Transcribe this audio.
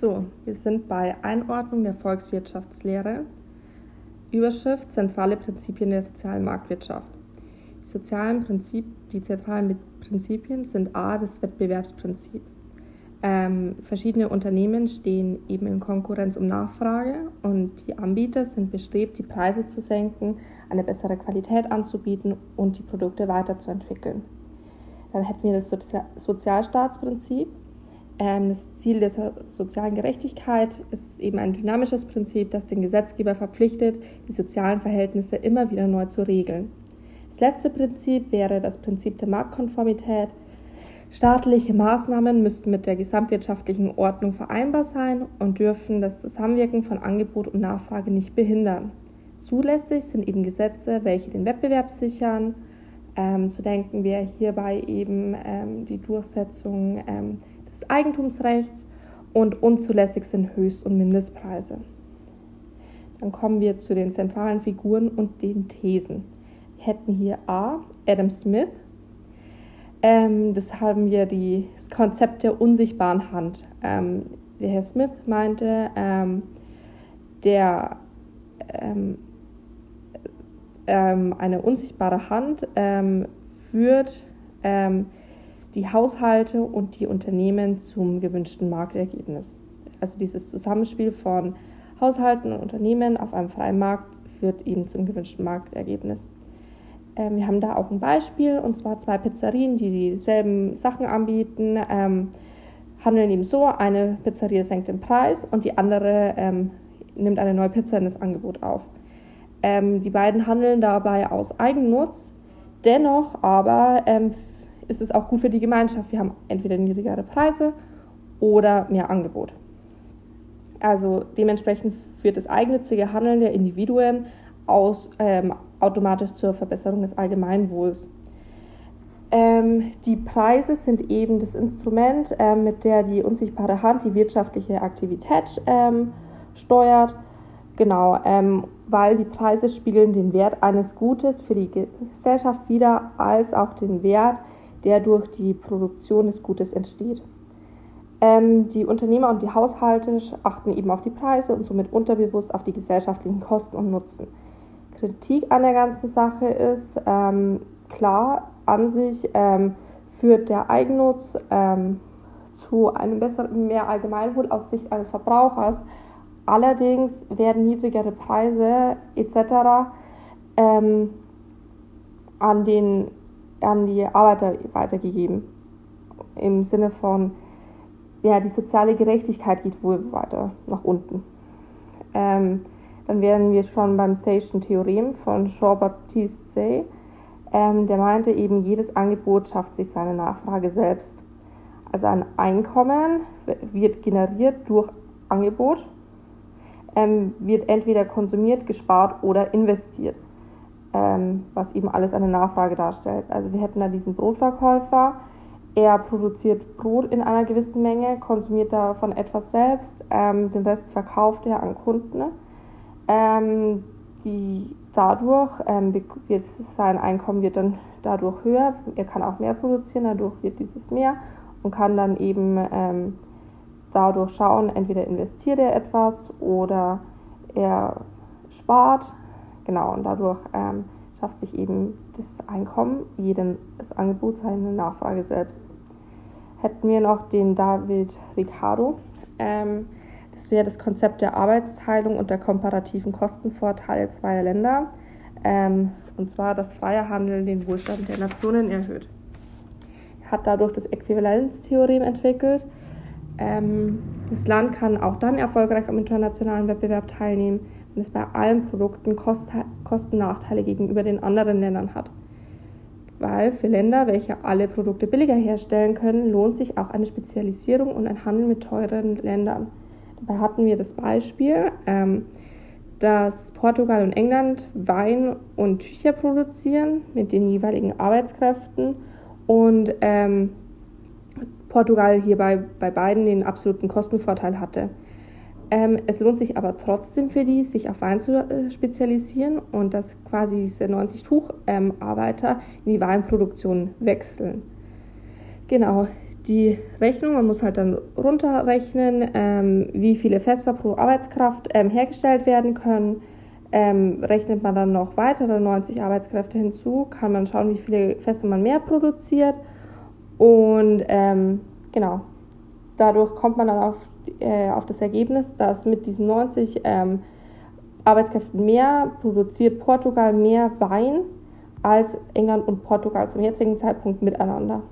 So, wir sind bei Einordnung der Volkswirtschaftslehre. Überschrift Zentrale Prinzipien der sozialen Marktwirtschaft. Die sozialen Prinzip, die zentralen Prinzipien sind A, das Wettbewerbsprinzip. Ähm, verschiedene Unternehmen stehen eben in Konkurrenz um Nachfrage und die Anbieter sind bestrebt, die Preise zu senken, eine bessere Qualität anzubieten und die Produkte weiterzuentwickeln. Dann hätten wir das Sozi Sozialstaatsprinzip. Ähm, das Ziel der sozialen Gerechtigkeit ist eben ein dynamisches Prinzip, das den Gesetzgeber verpflichtet, die sozialen Verhältnisse immer wieder neu zu regeln. Das letzte Prinzip wäre das Prinzip der Marktkonformität. Staatliche Maßnahmen müssten mit der gesamtwirtschaftlichen Ordnung vereinbar sein und dürfen das Zusammenwirken von Angebot und Nachfrage nicht behindern. Zulässig sind eben Gesetze, welche den Wettbewerb sichern. Ähm, zu denken wäre hierbei eben ähm, die Durchsetzung ähm, des Eigentumsrechts und unzulässig sind Höchst- und Mindestpreise. Dann kommen wir zu den zentralen Figuren und den Thesen. Wir hätten hier A. Adam Smith, ähm, das haben wir die, das Konzept der unsichtbaren Hand. Ähm, der Herr Smith meinte, ähm, der ähm, ähm, eine unsichtbare Hand ähm, führt die Haushalte und die Unternehmen zum gewünschten Marktergebnis. Also dieses Zusammenspiel von Haushalten und Unternehmen auf einem freien Markt führt eben zum gewünschten Marktergebnis. Ähm, wir haben da auch ein Beispiel, und zwar zwei Pizzerien, die dieselben Sachen anbieten, ähm, handeln eben so, eine Pizzeria senkt den Preis und die andere ähm, nimmt eine neue Pizza in das Angebot auf. Ähm, die beiden handeln dabei aus Eigennutz, dennoch aber ähm, ist es auch gut für die Gemeinschaft. Wir haben entweder niedrigere Preise oder mehr Angebot. Also dementsprechend führt das eigennützige Handeln der Individuen aus, ähm, automatisch zur Verbesserung des Allgemeinwohls. Ähm, die Preise sind eben das Instrument, äh, mit der die unsichtbare Hand die wirtschaftliche Aktivität ähm, steuert. Genau, ähm, weil die Preise spiegeln den Wert eines Gutes für die Gesellschaft wider, als auch den Wert, der durch die Produktion des Gutes entsteht. Ähm, die Unternehmer und die Haushalte achten eben auf die Preise und somit unterbewusst auf die gesellschaftlichen Kosten und Nutzen. Kritik an der ganzen Sache ist, ähm, klar, an sich ähm, führt der Eigennutz ähm, zu einem besseren, mehr Allgemeinwohl aus Sicht eines Verbrauchers. Allerdings werden niedrigere Preise etc. Ähm, an, den, an die Arbeiter weitergegeben. Im Sinne von, ja, die soziale Gerechtigkeit geht wohl weiter nach unten. Ähm, dann wären wir schon beim Sayschen Theorem von Jean-Baptiste Say. Ähm, der meinte eben, jedes Angebot schafft sich seine Nachfrage selbst. Also ein Einkommen wird generiert durch Angebot, ähm, wird entweder konsumiert, gespart oder investiert, ähm, was eben alles eine Nachfrage darstellt. Also wir hätten da diesen Brotverkäufer, er produziert Brot in einer gewissen Menge, konsumiert davon etwas selbst, ähm, den Rest verkauft er an Kunden ähm, die dadurch ähm, wird sein Einkommen wird dann dadurch höher. Er kann auch mehr produzieren, dadurch wird dieses mehr und kann dann eben ähm, dadurch schauen, entweder investiert er etwas oder er spart. Genau, und dadurch ähm, schafft sich eben das Einkommen, jeden, das Angebot, seine Nachfrage selbst. Hätten wir noch den David Ricardo. Ähm, das wäre das Konzept der Arbeitsteilung und der komparativen Kostenvorteile zweier Länder. Ähm, und zwar, dass freier Handel den Wohlstand der Nationen erhöht. Er hat dadurch das Äquivalenztheorem entwickelt. Ähm, das Land kann auch dann erfolgreich am internationalen Wettbewerb teilnehmen, wenn es bei allen Produkten Kost Kostennachteile gegenüber den anderen Ländern hat. Weil für Länder, welche alle Produkte billiger herstellen können, lohnt sich auch eine Spezialisierung und ein Handel mit teuren Ländern. Dabei hatten wir das Beispiel, ähm, dass Portugal und England Wein und Tücher produzieren mit den jeweiligen Arbeitskräften und ähm, Portugal hierbei bei beiden den absoluten Kostenvorteil hatte. Ähm, es lohnt sich aber trotzdem für die, sich auf Wein zu äh, spezialisieren und dass quasi diese 90 Tucharbeiter in die Weinproduktion wechseln. Genau, die Rechnung, man muss halt dann runterrechnen, ähm, wie viele Fässer pro Arbeitskraft ähm, hergestellt werden können. Rechnet man dann noch weitere 90 Arbeitskräfte hinzu, kann man schauen, wie viele Fässer man mehr produziert. Und genau, dadurch kommt man dann auf, äh, auf das Ergebnis, dass mit diesen 90 ähm, Arbeitskräften mehr produziert Portugal mehr Wein als England und Portugal zum jetzigen Zeitpunkt miteinander.